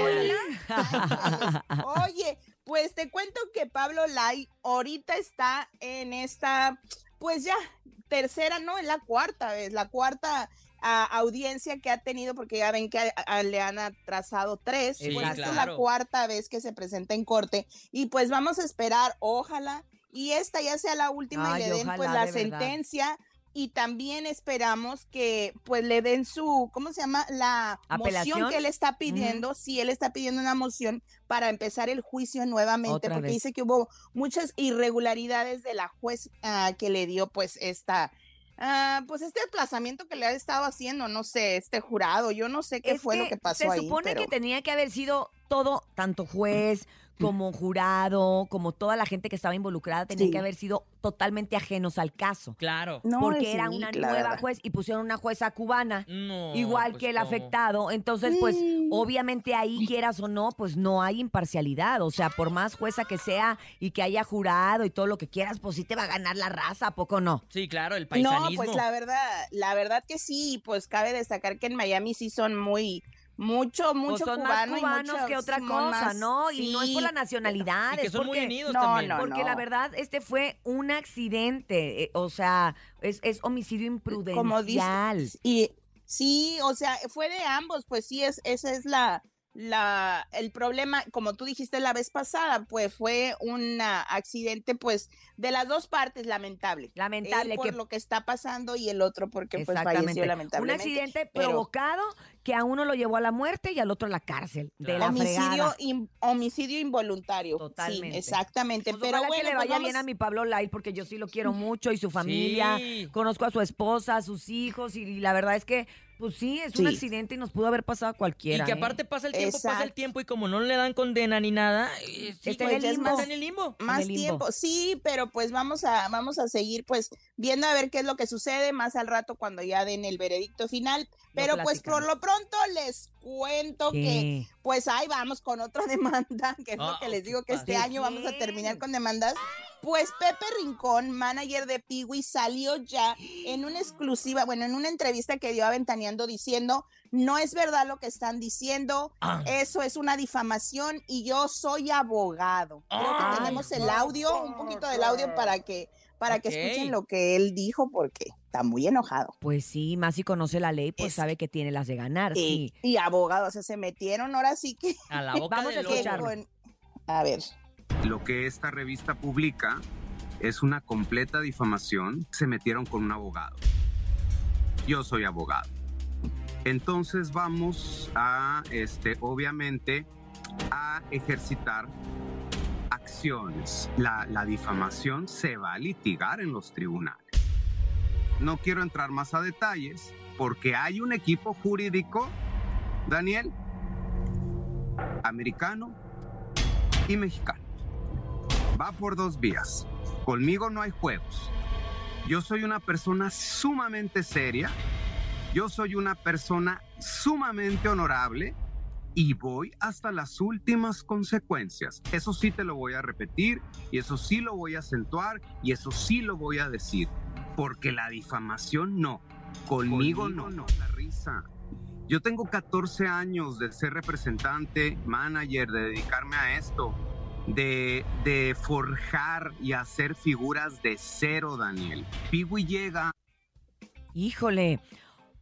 [SPEAKER 14] Oye, pues te cuento que Pablo Lai ahorita está en esta, pues ya, tercera, no, en la cuarta vez, la cuarta ah, audiencia que ha tenido, porque ya ven que a- a- le han atrasado tres,
[SPEAKER 7] Sí,
[SPEAKER 14] pues esta es la cuarta vez que se presenta en corte, y pues vamos a esperar, ojalá, y esta ya sea la última
[SPEAKER 4] Ay,
[SPEAKER 14] y le den pues la
[SPEAKER 4] de
[SPEAKER 14] sentencia. Y también esperamos que pues le den su, ¿cómo se llama? La
[SPEAKER 4] ¿Apelación?
[SPEAKER 14] moción que él está pidiendo, si él está pidiendo una moción para empezar el juicio nuevamente,
[SPEAKER 4] Otra
[SPEAKER 14] porque
[SPEAKER 4] vez.
[SPEAKER 14] dice que hubo muchas irregularidades de la juez ah, que le dio pues esta, ah, pues este desplazamiento que le ha estado haciendo, no sé, este jurado, yo no sé qué
[SPEAKER 4] Es
[SPEAKER 14] fue lo que pasó
[SPEAKER 4] Se
[SPEAKER 14] ahí.
[SPEAKER 4] supone
[SPEAKER 14] pero-
[SPEAKER 4] que tenía que haber sido todo, tanto juez como jurado, como toda la gente que estaba involucrada, tenía
[SPEAKER 14] Sí.
[SPEAKER 4] que haber sido totalmente ajenos al caso.
[SPEAKER 7] Claro.
[SPEAKER 14] No,
[SPEAKER 4] porque era una nueva juez y pusieron una jueza cubana.
[SPEAKER 7] No,
[SPEAKER 4] igual
[SPEAKER 7] pues,
[SPEAKER 4] que el
[SPEAKER 7] ¿cómo?
[SPEAKER 4] afectado. Entonces, pues,
[SPEAKER 14] Mm.
[SPEAKER 4] obviamente ahí, quieras o no, pues no hay imparcialidad. O sea, por más jueza que sea y que haya jurado y todo lo que quieras, pues sí te va a ganar la raza, ¿a poco no?
[SPEAKER 7] Sí, claro, el
[SPEAKER 14] No,
[SPEAKER 7] paisanismo.
[SPEAKER 14] pues la verdad, la verdad que sí, pues cabe destacar que en Miami sí son muy, mucho, mucho
[SPEAKER 4] Pues son
[SPEAKER 14] cubano
[SPEAKER 4] más
[SPEAKER 14] y
[SPEAKER 4] cubanos que otra cosa,
[SPEAKER 14] más-
[SPEAKER 4] ¿no? Y no es por la nacionalidad.
[SPEAKER 7] Y que
[SPEAKER 4] es
[SPEAKER 7] son muy
[SPEAKER 4] porque-
[SPEAKER 7] unidos
[SPEAKER 14] No,
[SPEAKER 7] también.
[SPEAKER 14] no,
[SPEAKER 4] Porque la verdad, este fue un accidente, eh, o sea, es, es homicidio imprudencial.
[SPEAKER 14] como dices y sí o sea fue de ambos pues sí es esa es la la el problema como tú dijiste la vez pasada pues fue un accidente pues de las dos partes lamentable
[SPEAKER 4] Lamentable
[SPEAKER 14] Él por
[SPEAKER 4] que-
[SPEAKER 14] lo que está pasando y el otro porque pues falleció
[SPEAKER 4] Un
[SPEAKER 14] lamentablemente
[SPEAKER 4] accidente
[SPEAKER 14] pero
[SPEAKER 4] provocado que a uno lo llevó a la muerte y al otro a la cárcel. De la
[SPEAKER 14] homicidio in- homicidio involuntario
[SPEAKER 4] Totalmente.
[SPEAKER 14] sí exactamente
[SPEAKER 4] Pues
[SPEAKER 14] pero
[SPEAKER 4] ojalá
[SPEAKER 14] bueno
[SPEAKER 4] que le
[SPEAKER 14] pues
[SPEAKER 4] vaya bien a mi Pablo Light porque yo sí lo quiero mucho y su familia.
[SPEAKER 7] Sí.
[SPEAKER 4] Conozco a su esposa, a sus hijos y, la verdad es que, pues sí, es un accidente y nos pudo haber pasado a cualquiera.
[SPEAKER 7] Y que
[SPEAKER 4] ¿eh?
[SPEAKER 7] aparte pasa el tiempo, pasa el tiempo y como no le dan condena ni nada, eh, sí,
[SPEAKER 4] Está en el limbo.
[SPEAKER 7] está en el limbo.
[SPEAKER 14] más
[SPEAKER 4] el limbo.
[SPEAKER 14] tiempo, sí, pero pues vamos a vamos a seguir pues viendo a ver qué es lo que sucede más al rato cuando ya den el veredicto final, pero pues por lo pronto les cuento que pues ahí vamos con otra demanda, que es lo
[SPEAKER 7] Ah,
[SPEAKER 14] que les digo que este
[SPEAKER 4] ¿de
[SPEAKER 14] año vamos a terminar con demandas. Pues Pepe Rincón, manager de Piwi, salió ya en una exclusiva, bueno, en una entrevista que dio a Ventaneando diciendo, no es verdad lo que están diciendo,
[SPEAKER 7] Ah.
[SPEAKER 14] eso es una difamación y yo soy abogado. Creo que tenemos el audio, un poquito del audio para que para que escuchen lo que él dijo porque está muy enojado.
[SPEAKER 4] Pues sí, más si conoce la ley, pues
[SPEAKER 14] Es-
[SPEAKER 4] sabe que tiene las de ganar,
[SPEAKER 14] Y,
[SPEAKER 4] sí.
[SPEAKER 14] y abogado, o sea, se metieron ahora sí que
[SPEAKER 7] A la boca
[SPEAKER 4] Vamos a
[SPEAKER 14] con- A ver.
[SPEAKER 15] Lo que esta revista publica es una completa difamación. Se metieron con un abogado. Yo soy abogado. Entonces vamos a, este, obviamente, a ejercitar acciones. La, la difamación se va a litigar en los tribunales. No quiero entrar más a detalles porque hay un equipo jurídico, Daniel, americano y mexicano. Va por dos vías. Conmigo no hay juegos. Yo soy una persona sumamente seria. Yo soy una persona sumamente honorable y voy hasta las últimas consecuencias. Eso sí te lo voy a repetir y eso sí lo voy a acentuar y eso sí lo voy a decir. Porque la difamación no. Conmigo, no. no. La risa. Yo tengo 14 años de ser representante, manager, de dedicarme a esto, de, de forjar y hacer figuras de cero, Daniel. Piwi llega
[SPEAKER 4] Híjole.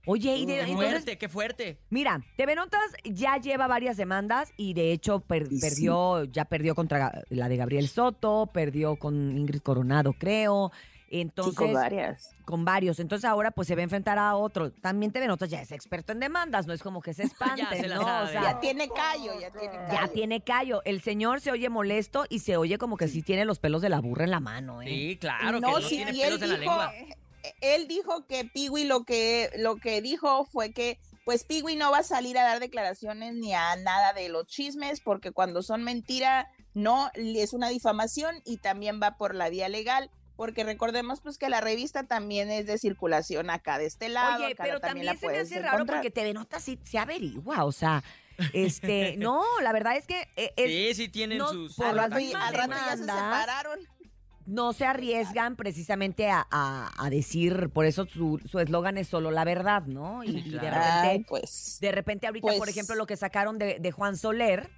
[SPEAKER 4] Oye, y de,
[SPEAKER 7] Qué
[SPEAKER 4] entonces,
[SPEAKER 7] fuerte, qué fuerte.
[SPEAKER 4] Mira, TV Notas ya lleva varias demandas y de hecho per-
[SPEAKER 14] Y sí.
[SPEAKER 4] perdió, ya perdió contra la de Gabriel Soto, perdió con Ingrid Coronado, creo. Entonces,
[SPEAKER 14] sí, con varias.
[SPEAKER 4] con varios. Entonces ahora pues se va a enfrentar a otro. También TV Notas ya es experto en demandas, no es como que se espante,
[SPEAKER 7] se la
[SPEAKER 4] ¿no? O
[SPEAKER 7] sabe.
[SPEAKER 4] sea,
[SPEAKER 14] Ya tiene callo, ya tiene callo.
[SPEAKER 4] ya tiene callo. El señor se oye molesto y se oye como que sí, tiene los pelos de la burra en la mano, ¿eh?
[SPEAKER 7] Sí, claro,
[SPEAKER 14] no,
[SPEAKER 7] que no
[SPEAKER 14] sí,
[SPEAKER 7] tiene
[SPEAKER 14] y él
[SPEAKER 7] pelos en la
[SPEAKER 14] dijo,
[SPEAKER 7] lengua.
[SPEAKER 14] eh, él dijo que Piwi lo que, lo que dijo fue que pues Piwi no va a salir a dar declaraciones ni a nada de los chismes porque cuando son mentira no es una difamación y también va por la vía legal porque recordemos pues que la revista también es de circulación acá de este lado.
[SPEAKER 4] Oye,
[SPEAKER 14] acá
[SPEAKER 4] pero
[SPEAKER 14] también,
[SPEAKER 4] también
[SPEAKER 14] la
[SPEAKER 4] se me hace raro
[SPEAKER 14] encontrar.
[SPEAKER 4] porque TV Notas sí se averigua, o sea, este, no, la verdad es que eh, es-
[SPEAKER 7] Sí, sí tienen
[SPEAKER 4] no,
[SPEAKER 7] sus...
[SPEAKER 4] por
[SPEAKER 14] al rato, al rato ya se separaron.
[SPEAKER 4] no se arriesgan precisamente a, a- a decir, por eso su su eslogan es solo la verdad, ¿no? Y, y de repente,
[SPEAKER 14] Ay, pues.
[SPEAKER 4] de repente ahorita, por
[SPEAKER 14] pues-
[SPEAKER 4] ejemplo, lo que sacaron de, de Juan Soler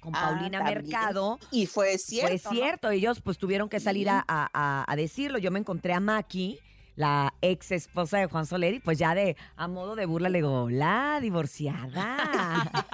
[SPEAKER 4] con
[SPEAKER 14] Ah,
[SPEAKER 4] Paulina
[SPEAKER 14] también.
[SPEAKER 4] Mercado.
[SPEAKER 14] Y fue cierto.
[SPEAKER 4] Fue
[SPEAKER 14] ¿no?
[SPEAKER 4] cierto, ellos pues tuvieron que salir a, a- decirlo. Yo me encontré a Maki, la ex esposa de Juan Soler, y pues ya de a modo de burla le digo, la divorciada.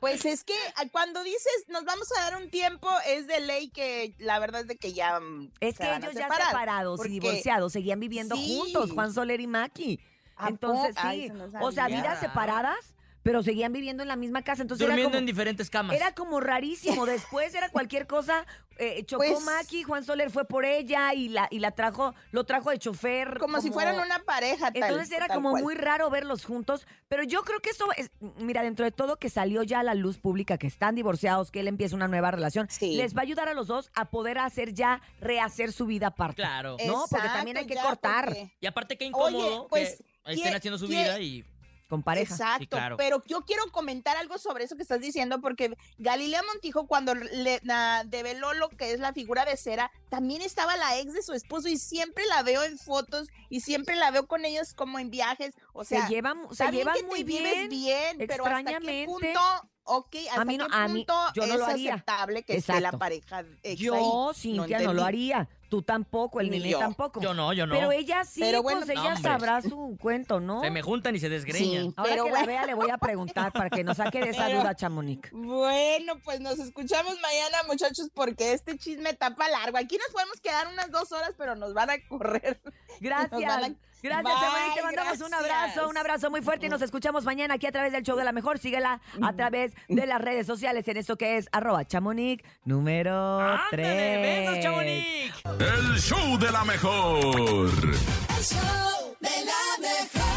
[SPEAKER 14] Pues es que cuando dices nos vamos a dar un tiempo, es de ley que la verdad es de que ya mm,
[SPEAKER 4] es
[SPEAKER 14] se
[SPEAKER 4] que
[SPEAKER 14] van a
[SPEAKER 4] ellos ya separados y divorciados seguían viviendo
[SPEAKER 14] Sí.
[SPEAKER 4] juntos, Juan Soler y Maki.
[SPEAKER 14] ¿A
[SPEAKER 4] Entonces?
[SPEAKER 14] Ay,
[SPEAKER 4] sí, o sea, vidas separadas, pero seguían viviendo en la misma casa. Entonces era
[SPEAKER 7] Durmiendo
[SPEAKER 4] como,
[SPEAKER 7] en diferentes camas.
[SPEAKER 4] Era como rarísimo. Después era cualquier cosa. eh, chocó
[SPEAKER 14] Pues-
[SPEAKER 4] Maki, Juan Soler fue por ella y la, y la trajo, lo trajo de chofer.
[SPEAKER 14] como, si fueran una pareja. tal-
[SPEAKER 4] Entonces era
[SPEAKER 14] tal
[SPEAKER 4] como
[SPEAKER 14] cual.
[SPEAKER 4] muy raro verlos juntos, pero yo creo que eso es, mira, dentro de todo que salió ya a la luz pública, que están divorciados, que él empieza una nueva relación,
[SPEAKER 14] Sí.
[SPEAKER 4] les va a ayudar a los dos a poder hacer ya, rehacer su vida aparte.
[SPEAKER 7] Claro.
[SPEAKER 4] No, porque también hay que
[SPEAKER 14] ya,
[SPEAKER 4] cortar.
[SPEAKER 14] porque-
[SPEAKER 7] Y aparte qué
[SPEAKER 14] Oye,
[SPEAKER 7] incómodo
[SPEAKER 14] pues,
[SPEAKER 7] que estén
[SPEAKER 14] ¿quién-
[SPEAKER 7] haciendo su
[SPEAKER 14] quién-
[SPEAKER 7] vida y...
[SPEAKER 4] con pareja.
[SPEAKER 14] Exacto, pero yo quiero comentar algo sobre eso que estás diciendo, porque Galilea Montijo, cuando le na- develó lo que es la figura de cera, también estaba la ex de su esposo y siempre la veo en fotos y siempre la veo con ellos como en viajes. O
[SPEAKER 4] Se
[SPEAKER 14] sea,
[SPEAKER 4] llevan- se llevan
[SPEAKER 14] que te
[SPEAKER 4] muy bien,
[SPEAKER 14] bien, pero hasta qué
[SPEAKER 4] extrañamente.
[SPEAKER 14] punto, ok, hasta
[SPEAKER 4] A mí no-
[SPEAKER 14] qué
[SPEAKER 4] a mí-
[SPEAKER 14] punto
[SPEAKER 4] yo no
[SPEAKER 14] es
[SPEAKER 4] lo haría.
[SPEAKER 14] aceptable que esté la
[SPEAKER 4] Exacto.
[SPEAKER 14] pareja ex
[SPEAKER 4] Yo,
[SPEAKER 14] ahí?
[SPEAKER 4] Cintia, no, lo haría. Tú tampoco, el
[SPEAKER 14] Ni
[SPEAKER 4] nene
[SPEAKER 14] yo.
[SPEAKER 4] tampoco.
[SPEAKER 7] Yo no, yo no.
[SPEAKER 4] Pero ella sí,
[SPEAKER 14] Pero bueno,
[SPEAKER 4] pues
[SPEAKER 7] no,
[SPEAKER 4] ella
[SPEAKER 7] hombre.
[SPEAKER 4] sabrá su cuento, ¿no?
[SPEAKER 7] Se me juntan y se desgreñan.
[SPEAKER 14] Sí.
[SPEAKER 4] Ahora
[SPEAKER 14] Pero
[SPEAKER 4] que la vea le voy a preguntar para que nos saque de esa
[SPEAKER 14] Pero-
[SPEAKER 4] duda, Chamonix.
[SPEAKER 14] Bueno, pues nos escuchamos mañana, muchachos, porque este chisme tapa largo. Aquí nos podemos quedar unas dos horas, pero nos van a correr.
[SPEAKER 4] Gracias. Gracias, Chamonix. Te mandamos un abrazo, un abrazo muy fuerte y nos escuchamos mañana aquí a través del show de la mejor. Síguela a través de las redes sociales en esto que es arroba Chamonix número 3.
[SPEAKER 7] ¡Ándale! ¡Besos, Chamonix!
[SPEAKER 6] El show de la mejor.
[SPEAKER 2] El show de la mejor.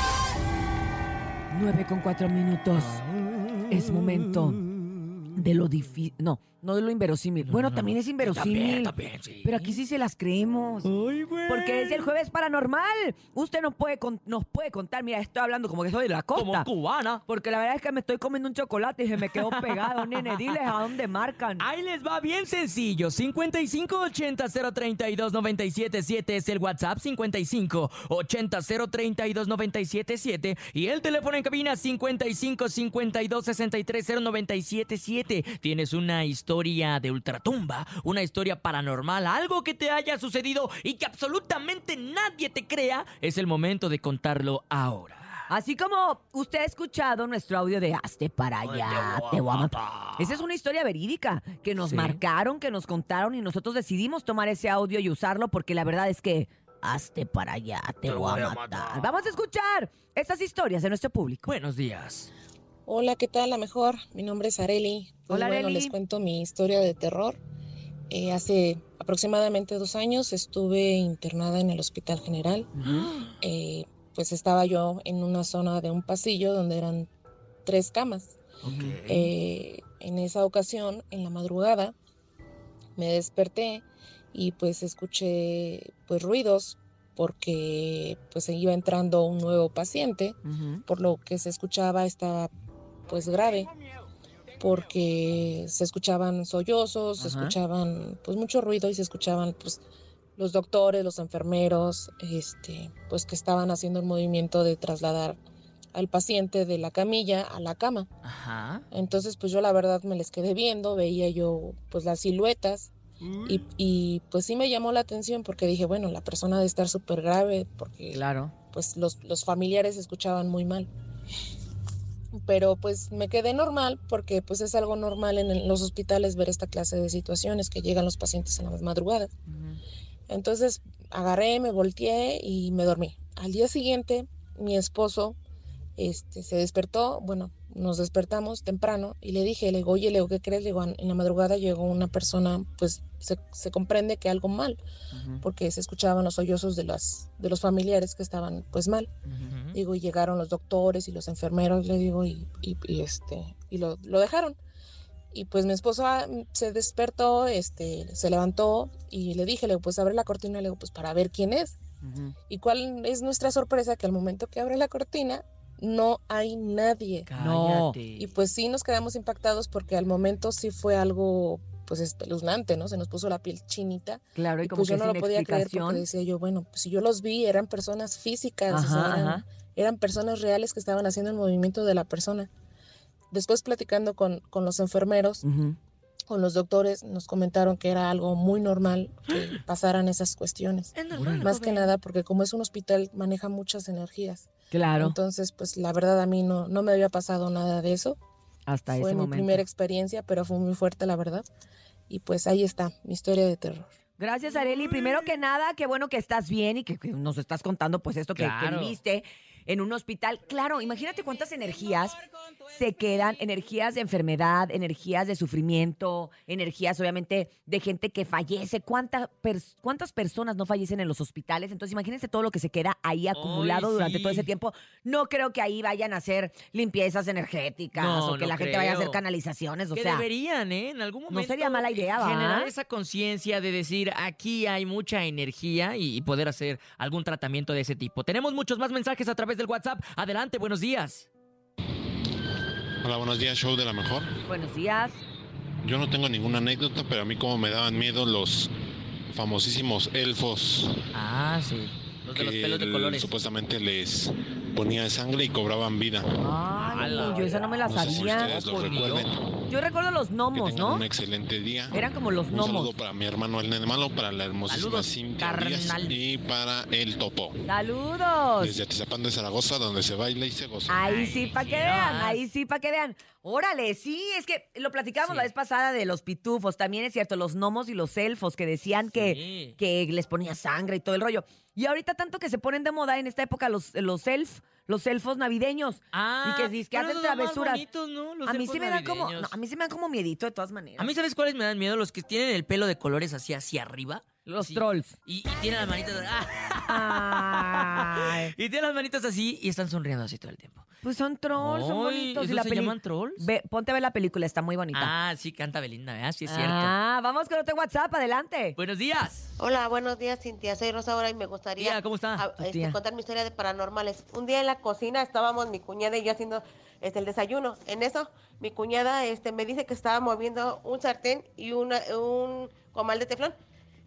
[SPEAKER 4] 9 con 4 minutos. Es momento de lo difícil. No, no de lo inverosímil. bueno, también es inverosímil. Pero aquí sí se las creemos. Porque es el jueves paranormal. Usted nos puede, con- nos puede contar. Mira, estoy hablando como que soy de la costa.
[SPEAKER 7] Como cubana.
[SPEAKER 4] Porque la verdad es que me estoy comiendo un chocolate y se me quedó pegado, nene. Diles a dónde marcan.
[SPEAKER 7] Ahí les va bien sencillo. 5580-032-977 es el WhatsApp. 5580-032-977 y el teléfono en cabina 5552-630977. Tienes una historia de ultratumba, una historia paranormal, algo que te haya sucedido y que absolutamente nadie te crea. Es el momento de contarlo ahora.
[SPEAKER 4] Así como usted ha escuchado nuestro audio de Hazte para allá, te voy a matar. Esa es una historia verídica que nos
[SPEAKER 7] Sí.
[SPEAKER 4] marcaron, que nos contaron y nosotros decidimos tomar ese audio y usarlo porque la verdad es que hazte para allá, te, voy, a matar. Vamos a escuchar estas historias de nuestro público.
[SPEAKER 7] Buenos días.
[SPEAKER 16] Hola, ¿qué tal? La mejor. Mi nombre es Areli. Pues
[SPEAKER 4] Hola,
[SPEAKER 16] bueno, les cuento mi historia de terror. Eh, hace aproximadamente dos años estuve internada en el Hospital General. Eh, pues estaba yo en una zona de un pasillo donde eran tres camas. Eh, en esa ocasión, en la madrugada, me desperté y pues escuché pues ruidos porque pues iba entrando un nuevo paciente, por lo que se escuchaba estaba pues grave, porque se escuchaban sollozos, se escuchaban pues mucho ruido y se escuchaban pues los doctores, los enfermeros, este, pues que estaban haciendo el movimiento de trasladar al paciente de la camilla a la cama.
[SPEAKER 7] Ajá.
[SPEAKER 16] Entonces, pues yo la verdad me les quedé viendo, veía yo pues las siluetas y, y, pues sí me llamó la atención porque dije, bueno, la persona debe estar súper grave porque
[SPEAKER 4] claro.
[SPEAKER 16] pues los, los familiares escuchaban muy mal. Pero pues me quedé normal porque pues es algo normal en el- los hospitales ver esta clase de situaciones que llegan los pacientes en las madrugadas. Entonces agarré, me volteé y me dormí. Al día siguiente, mi esposo este, se despertó, bueno, nos despertamos temprano y le dije, le digo, oye, le digo, ¿qué crees? Le digo, en la madrugada llegó una persona, pues se, se comprende que algo mal, porque se escuchaban los sollozos de, las, de los familiares que estaban pues mal. Digo, y llegaron los doctores y los enfermeros, le digo, y, y- y, este, y lo, lo dejaron. Y pues mi esposo ah, se despertó, este, se levantó y le dije, le digo, pues abre la cortina, le digo, pues para ver quién es. ¿Y cuál es nuestra sorpresa? Que al momento que abre la cortina, no hay nadie.
[SPEAKER 4] No.
[SPEAKER 16] Y pues sí nos quedamos impactados porque al momento sí fue algo pues espeluznante, ¿no? Se nos puso la piel chinita.
[SPEAKER 4] Claro, y
[SPEAKER 16] y
[SPEAKER 4] como
[SPEAKER 16] pues
[SPEAKER 4] que
[SPEAKER 16] yo no lo podía creer porque decía yo, bueno, pues si yo los vi, eran personas físicas, o sea,
[SPEAKER 4] Ajá,
[SPEAKER 16] eran, personas reales que estaban haciendo el movimiento de la persona. Después platicando con, con los enfermeros, con los doctores, nos comentaron que era algo muy normal que pasaran esas cuestiones.
[SPEAKER 4] Es normal,
[SPEAKER 16] Más que nada porque como es un hospital maneja muchas energías.
[SPEAKER 4] Claro.
[SPEAKER 16] Entonces, pues la verdad a mí no, no me había pasado nada de eso.
[SPEAKER 4] Hasta
[SPEAKER 16] Fue
[SPEAKER 4] ese
[SPEAKER 16] mi
[SPEAKER 4] momento.
[SPEAKER 16] primera experiencia, pero fue muy fuerte, la verdad. Y pues ahí está, mi historia de terror.
[SPEAKER 4] Gracias, Areli. Primero que nada, qué bueno que estás bien y que, que nos estás contando pues esto que, que
[SPEAKER 7] Claro.
[SPEAKER 4] viviste en un hospital. Claro, imagínate cuántas energías se quedan, energías de enfermedad, energías de sufrimiento, energías obviamente de gente que fallece. ¿Cuánta pers- ¿Cuántas personas no fallecen en los hospitales? Entonces imagínense todo lo que se queda ahí acumulado durante
[SPEAKER 7] sí.
[SPEAKER 4] todo ese tiempo. No creo que ahí vayan a hacer limpiezas energéticas
[SPEAKER 7] No,
[SPEAKER 4] o que
[SPEAKER 7] no
[SPEAKER 4] la gente vaya a hacer canalizaciones. O
[SPEAKER 7] que
[SPEAKER 4] sea,
[SPEAKER 7] deberían, ¿eh? En algún momento.
[SPEAKER 4] sería mala idea, ¿va?
[SPEAKER 7] Generar esa conciencia de decir, aquí hay mucha energía y, y poder hacer algún tratamiento de ese tipo. Tenemos muchos más mensajes a través del WhatsApp. Adelante, buenos días.
[SPEAKER 17] Hola, buenos días, show de la mejor.
[SPEAKER 4] Buenos días.
[SPEAKER 17] Yo no tengo ninguna anécdota, pero a mí como me daban miedo los famosísimos elfos.
[SPEAKER 7] Ah, sí. Los de los pelos de colores.
[SPEAKER 17] supuestamente les ponía sangre y cobraban vida.
[SPEAKER 4] Ay, yo esa no me la
[SPEAKER 17] No sé si
[SPEAKER 4] sabía.
[SPEAKER 17] ustedes lo recuerden.
[SPEAKER 4] Yo recuerdo los
[SPEAKER 17] Que
[SPEAKER 4] gnomos,
[SPEAKER 17] tengan
[SPEAKER 4] ¿no?
[SPEAKER 17] un excelente día.
[SPEAKER 4] Eran como los
[SPEAKER 17] Un
[SPEAKER 4] gnomos.
[SPEAKER 17] saludo para mi hermano el nene malo, para la hermosísima Cintia y para el topo.
[SPEAKER 4] Saludos.
[SPEAKER 17] Desde Atizapán de Zaragoza, donde se baila y se goza.
[SPEAKER 4] Ahí sí, para que vean, ahí sí, para que vean. Órale, sí, es que lo platicamos la vez pasada de los pitufos. También es cierto, los gnomos y los elfos que decían que, que les ponía sangre y todo el rollo. Y ahorita tanto que se ponen de moda en esta época los, los elf, los elfos navideños. y que,
[SPEAKER 7] Ah, pero
[SPEAKER 4] hacen travesuras.
[SPEAKER 7] bonitos, ¿no? Los
[SPEAKER 4] a mí sí me dan como, no, a mí sí me dan como miedito de todas maneras.
[SPEAKER 7] A mí, ¿sabes cuáles me dan miedo? Los que tienen el pelo de colores así hacia arriba.
[SPEAKER 4] Los trolls.
[SPEAKER 7] Y, y tienen las manitas. y tienen las manitas así y están sonriendo así todo el tiempo.
[SPEAKER 4] Pues son trolls, son
[SPEAKER 7] Ay,
[SPEAKER 4] bonitos. y
[SPEAKER 7] ¿esos
[SPEAKER 4] la
[SPEAKER 7] se
[SPEAKER 4] peli-
[SPEAKER 7] llaman trolls?
[SPEAKER 4] Ve, ponte a ver la película, está muy bonita.
[SPEAKER 7] Ah, sí, canta Belinda, ¿verdad? Sí, es cierto.
[SPEAKER 4] Ah, vamos con otro WhatsApp, adelante.
[SPEAKER 7] Buenos días.
[SPEAKER 18] Hola, buenos días, Cintia. Soy Rosaura y me gustaría
[SPEAKER 7] Tía, ¿cómo está?
[SPEAKER 18] a-
[SPEAKER 7] Tu
[SPEAKER 18] este,
[SPEAKER 7] tía.
[SPEAKER 18] contar mi historia de paranormales. Un día en la cocina estábamos mi cuñada y yo haciendo este, el desayuno. En eso, mi cuñada este, me dice que estaba moviendo un sartén y una, un comal de teflón.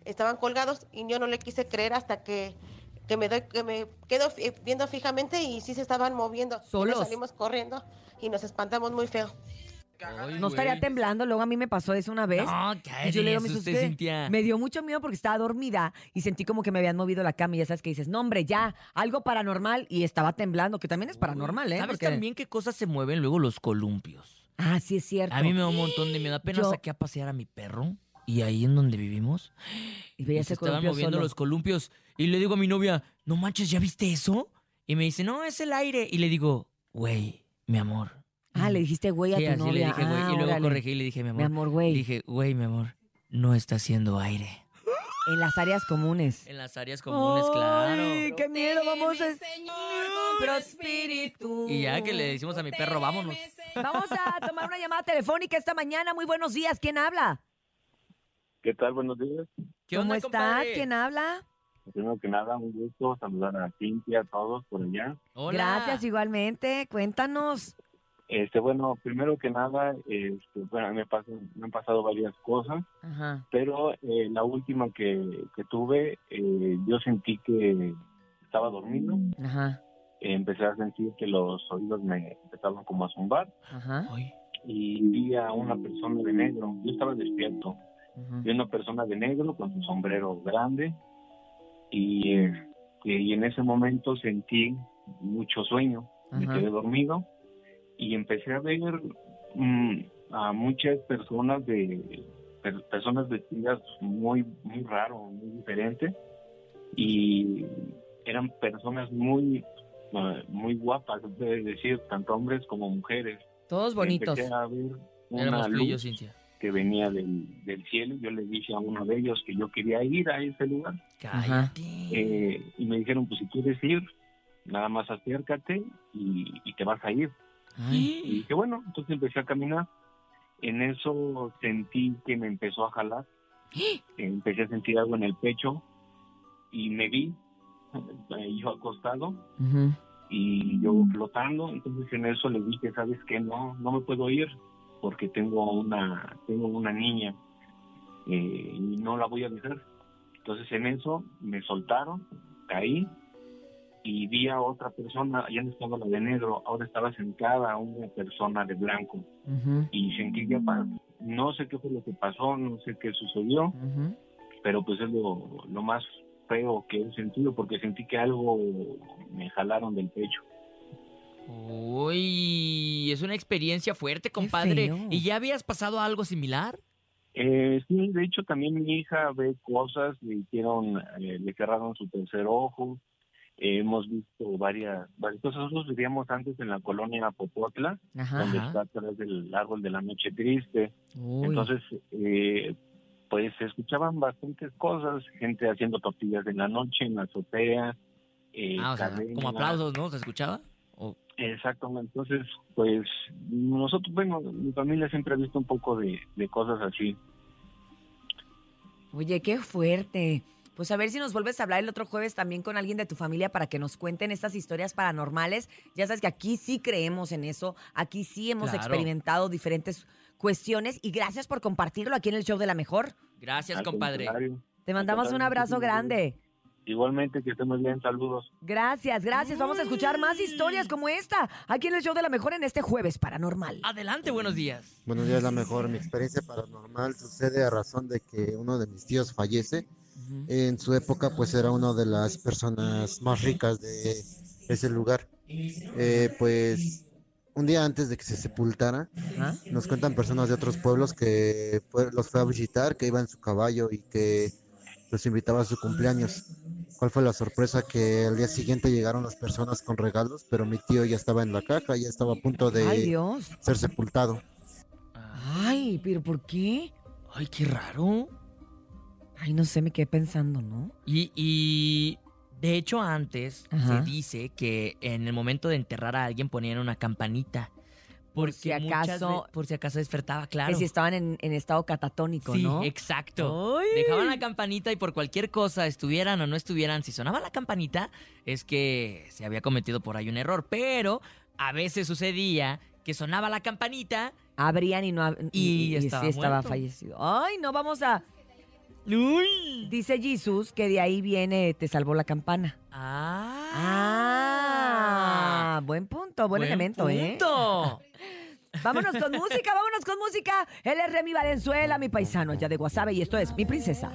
[SPEAKER 18] Estaban colgados y yo no le quise creer hasta que, que me doy, que me quedo fi- viendo fijamente y sí se estaban moviendo. Y nos
[SPEAKER 4] ¿Solos?
[SPEAKER 18] salimos corriendo y nos espantamos muy feo.
[SPEAKER 4] no estaría temblando, luego a mí me pasó eso una vez.
[SPEAKER 7] No,
[SPEAKER 4] Y yo le digo, "¿Me
[SPEAKER 7] usted,
[SPEAKER 4] asusté".
[SPEAKER 7] Cintia.
[SPEAKER 4] Me dio mucho miedo porque estaba dormida y sentí como que me habían movido la cama y ya sabes que dices, no hombre, ya, algo paranormal y estaba temblando, que también es paranormal, ¿eh?
[SPEAKER 7] ¿Sabes
[SPEAKER 4] Porque-
[SPEAKER 7] también qué cosas se mueven luego los columpios?
[SPEAKER 4] Ah, sí es cierto.
[SPEAKER 7] A mí me da un montón de miedo. Apenas
[SPEAKER 4] Yo-
[SPEAKER 7] saqué a pasear a mi perro y ahí en donde vivimos
[SPEAKER 4] Y veía
[SPEAKER 7] se
[SPEAKER 4] ese
[SPEAKER 7] estaban moviendo
[SPEAKER 4] solo.
[SPEAKER 7] los columpios y le digo a mi novia, no manches, ¿ya viste eso? Y me dice, no, es el aire. Y le digo, güey, mi amor.
[SPEAKER 4] Ah, le dijiste güey a
[SPEAKER 7] Sí,
[SPEAKER 4] tu
[SPEAKER 7] así
[SPEAKER 4] novia.
[SPEAKER 7] le dije, güey.
[SPEAKER 4] Ah,
[SPEAKER 7] y luego
[SPEAKER 4] órale.
[SPEAKER 7] corregí y le dije, mi amor.
[SPEAKER 4] Mi amor, güey.
[SPEAKER 7] Le dije, güey, mi amor, no está haciendo aire.
[SPEAKER 4] En las áreas comunes.
[SPEAKER 7] En las áreas comunes, claro.
[SPEAKER 4] Ay, qué miedo, vamos a...
[SPEAKER 14] espíritu.
[SPEAKER 7] Y ya que le decimos a mi perro, vámonos.
[SPEAKER 4] Vamos a tomar una llamada telefónica esta mañana. Muy buenos días. ¿Quién habla?
[SPEAKER 19] ¿Qué tal? Buenos días.
[SPEAKER 4] ¿Cómo estás? ¿Quién habla?
[SPEAKER 19] Primero que nada, un gusto saludar a Cintia, a todos por allá.
[SPEAKER 4] Gracias, igualmente. Cuéntanos.
[SPEAKER 19] Este, bueno, primero que nada, este, bueno, me, pasan- me han pasado varias cosas,
[SPEAKER 4] Ajá.
[SPEAKER 19] pero eh, la última que, que tuve, eh, yo sentí que estaba dormido.
[SPEAKER 4] Ajá.
[SPEAKER 19] Eh, empecé a sentir que los oídos me empezaban como a zumbar
[SPEAKER 4] Ajá.
[SPEAKER 19] y vi a una persona de negro. Yo estaba despierto. Vi a una persona de negro con su sombrero grande y, eh, y en ese momento sentí mucho sueño. Me quedé dormido y empecé a ver mm, a muchas personas de per- personas vestidas muy muy raro, muy diferente y eran personas muy eh, muy guapas, es decir, tanto hombres como mujeres.
[SPEAKER 4] Todos bonitos.
[SPEAKER 19] Empecé a ver una
[SPEAKER 7] Éramos yo,
[SPEAKER 19] luz
[SPEAKER 7] Cintia.
[SPEAKER 19] Que venía del, del cielo. Yo le dije a uno de ellos que yo quería ir a ese lugar. Eh, y me dijeron, pues si quieres ir, nada más acércate y, y te vas a ir. Y dije, bueno, entonces empecé a caminar. En eso sentí que me empezó a jalar. Empecé a sentir algo en el pecho y me vi eh, yo acostado y yo flotando. Entonces en eso le dije, sabes que no, no me puedo ir porque tengo una, tengo una niña eh, y no la voy a dejar. Entonces en eso me soltaron, caí y vi a otra persona, ya no estaba la de negro, ahora estaba sentada una persona de blanco y sentí paz. No sé qué fue lo que pasó, no sé qué sucedió, pero pues es lo, lo más feo que he sentido porque sentí que algo me jalaron del pecho.
[SPEAKER 7] Uy, es una experiencia fuerte, compadre. ¿Y ya habías pasado algo similar?
[SPEAKER 19] Eh, sí, de hecho también mi hija ve cosas, le hicieron, eh, le cerraron su tercer ojo, Eh, hemos visto varias, varias cosas. Nosotros vivíamos antes en la colonia Popotla,
[SPEAKER 4] Ajá.
[SPEAKER 19] donde
[SPEAKER 4] Ajá.
[SPEAKER 19] está atrás del árbol de la noche triste.
[SPEAKER 4] Uy.
[SPEAKER 19] Entonces, eh, pues se escuchaban bastantes cosas, gente haciendo tortillas en la noche, en la azotea. eh,
[SPEAKER 7] Ah, o sea, como aplausos, ¿no? ¿Se escuchaba? O-
[SPEAKER 19] Exactamente, entonces, pues nosotros, bueno, mi familia siempre ha visto un poco de, de cosas así.
[SPEAKER 4] Oye, qué fuerte. Pues a ver si nos vuelves a hablar el otro jueves también con alguien de tu familia para que nos cuenten estas historias paranormales. Ya sabes que aquí sí creemos en eso, aquí sí hemos
[SPEAKER 7] Claro.
[SPEAKER 4] experimentado diferentes cuestiones y gracias por compartirlo aquí en el show de la mejor.
[SPEAKER 7] Gracias,
[SPEAKER 19] Al
[SPEAKER 7] compadre.
[SPEAKER 19] contrario.
[SPEAKER 4] Te mandamos un abrazo grande.
[SPEAKER 19] Igualmente, que estemos bien, saludos.
[SPEAKER 4] Gracias, gracias. Vamos a escuchar más historias como esta aquí en el show de la mejor en este jueves paranormal.
[SPEAKER 7] Adelante, buenos días.
[SPEAKER 20] Buenos días, la mejor. Mi experiencia paranormal sucede a razón de que uno de mis tíos fallece. En su época, pues era una de las personas más ricas de ese lugar. Eh, pues un día antes de que se sepultara, nos cuentan personas de otros pueblos que fue- los fue a visitar, que iba en su caballo y que los invitaba a su cumpleaños. ¿Cuál fue la sorpresa? Que al día siguiente llegaron las personas con regalos, pero mi tío ya estaba en la caja, ya estaba a punto de
[SPEAKER 4] Ay, Dios.
[SPEAKER 20] ser sepultado.
[SPEAKER 4] Ay, pero ¿por qué?
[SPEAKER 7] Ay, qué raro.
[SPEAKER 4] Ay, no sé, me quedé pensando, ¿no?
[SPEAKER 7] Y, y de hecho antes
[SPEAKER 4] Ajá.
[SPEAKER 7] se dice que en el momento de enterrar a alguien ponían una campanita.
[SPEAKER 4] Por si acaso-
[SPEAKER 7] por si acaso despertaba, claro.
[SPEAKER 4] Que si estaban en, en estado catatónico,
[SPEAKER 7] Sí,
[SPEAKER 4] ¿no?
[SPEAKER 7] exacto.
[SPEAKER 4] Ay.
[SPEAKER 7] Dejaban la campanita y por cualquier cosa, estuvieran o no estuvieran, si sonaba la campanita, es que se había cometido por ahí un error. Pero a veces sucedía que sonaba la campanita.
[SPEAKER 4] Abrían y no
[SPEAKER 7] Y
[SPEAKER 4] y,
[SPEAKER 7] estaba
[SPEAKER 4] sí estaba fallecido. Ay, no vamos a. Dice Jesús que de ahí viene te salvó la campana. Ah, buen punto, buen,
[SPEAKER 7] Buen
[SPEAKER 4] elemento, ¿eh?
[SPEAKER 7] punto.
[SPEAKER 4] Vámonos con música, vámonos con música. Él es Remy Valenzuela, mi paisano allá de Guasave, y esto es Mi Princesa.